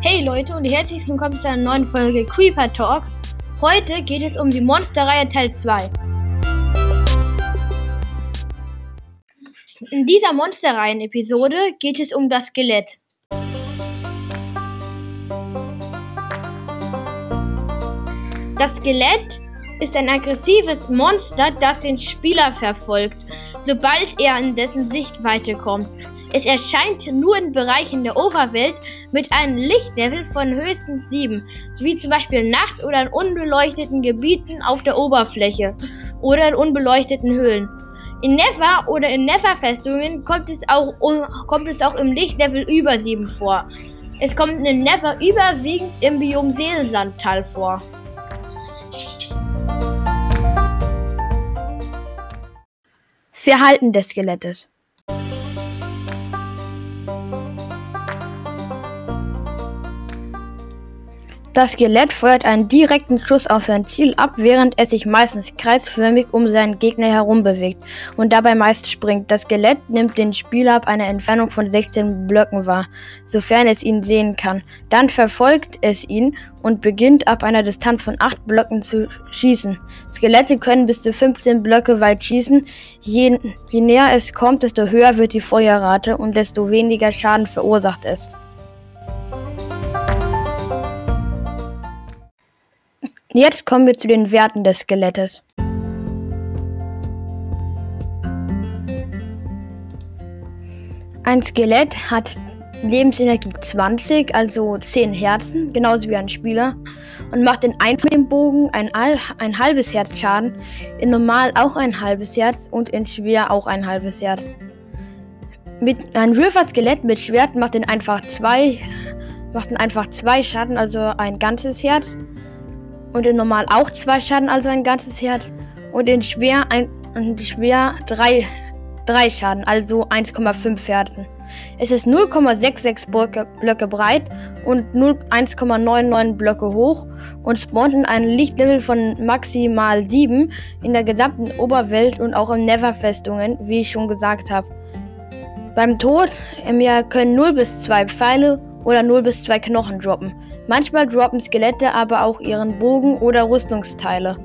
Hey Leute und herzlich willkommen zu einer neuen Folge Creeper Talk. Heute geht es um die Monsterreihe Teil 2. In dieser Monsterreihen-Episode geht es um das Skelett. Das Skelett ist ein aggressives Monster, das den Spieler verfolgt, sobald er in dessen Sichtweite kommt. Es erscheint nur in Bereichen der Oberwelt mit einem Lichtlevel von höchstens 7, wie zum Beispiel Nacht oder in unbeleuchteten Gebieten auf der Oberfläche oder in unbeleuchteten Höhlen. In Never oder in Never-Festungen kommt, es auch, kommt es auch im Lichtlevel über 7 vor. Es kommt in Never überwiegend im Biom Seelensandtal vor. Verhalten des Skelettes Das Skelett feuert einen direkten Schuss auf sein Ziel ab, während es sich meistens kreisförmig um seinen Gegner herum bewegt und dabei meist springt. Das Skelett nimmt den Spieler ab einer Entfernung von 16 Blöcken wahr, sofern es ihn sehen kann. Dann verfolgt es ihn und beginnt ab einer Distanz von 8 Blöcken zu schießen. Skelette können bis zu 15 Blöcke weit schießen. Je, je näher es kommt, desto höher wird die Feuerrate und desto weniger Schaden verursacht es. Jetzt kommen wir zu den Werten des Skelettes. Ein Skelett hat Lebensenergie 20, also 10 Herzen, genauso wie ein Spieler, und macht in einfachen Bogen ein, ein halbes Herz Schaden, in normal auch ein halbes Herz und in schwer auch ein halbes Herz. Mit ein River-Skelett mit Schwert macht in einfach zwei einfach zwei Schaden, also ein ganzes Herz und in normal auch zwei Schaden, also ein ganzes Herz. Und in schwer ein und schwer drei, drei Schaden, also 1,5 Herzen. Es ist 0,66 Blöcke, Blöcke breit und 1,99 Blöcke hoch und spawnt in einem Lichtlevel von maximal 7 in der gesamten Oberwelt und auch in Never-Festungen, wie ich schon gesagt habe. Beim Tod im Jahr können 0 bis 2 Pfeile oder 0 bis 2 Knochen droppen. Manchmal droppen Skelette aber auch ihren Bogen oder Rüstungsteile.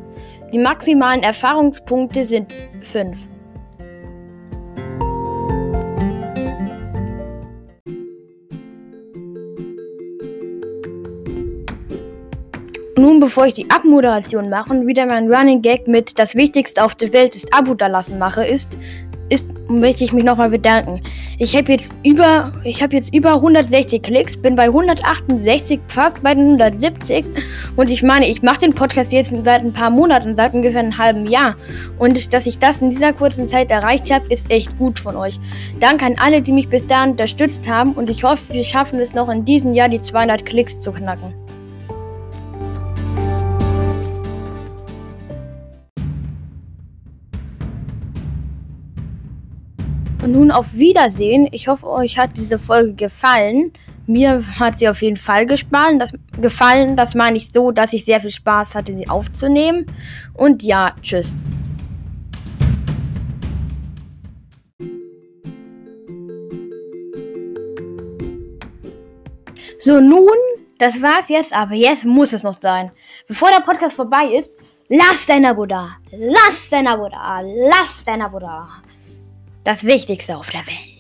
Die maximalen Erfahrungspunkte sind 5. Nun, bevor ich die Abmoderation mache und wieder mein Running Gag mit das Wichtigste auf der Welt ist Abo da lassen mache, ist, ist, möchte ich mich nochmal bedanken. Ich habe jetzt über, ich habe jetzt über 160 Klicks, bin bei 168, fast bei den 170. Und ich meine, ich mache den Podcast jetzt seit ein paar Monaten, seit ungefähr einem halben Jahr. Und dass ich das in dieser kurzen Zeit erreicht habe, ist echt gut von euch. Danke an alle, die mich bis dahin unterstützt haben. Und ich hoffe, wir schaffen es noch in diesem Jahr, die 200 Klicks zu knacken. Und nun auf Wiedersehen. Ich hoffe, euch hat diese Folge gefallen. Mir hat sie auf jeden Fall gefallen. Das, gefallen. das meine ich so, dass ich sehr viel Spaß hatte, sie aufzunehmen. Und ja, tschüss. So, nun, das war's jetzt, aber jetzt muss es noch sein. Bevor der Podcast vorbei ist, lass dein Abo da. Lass dein Abo da. Lass dein Abo da das Wichtigste auf der Welt.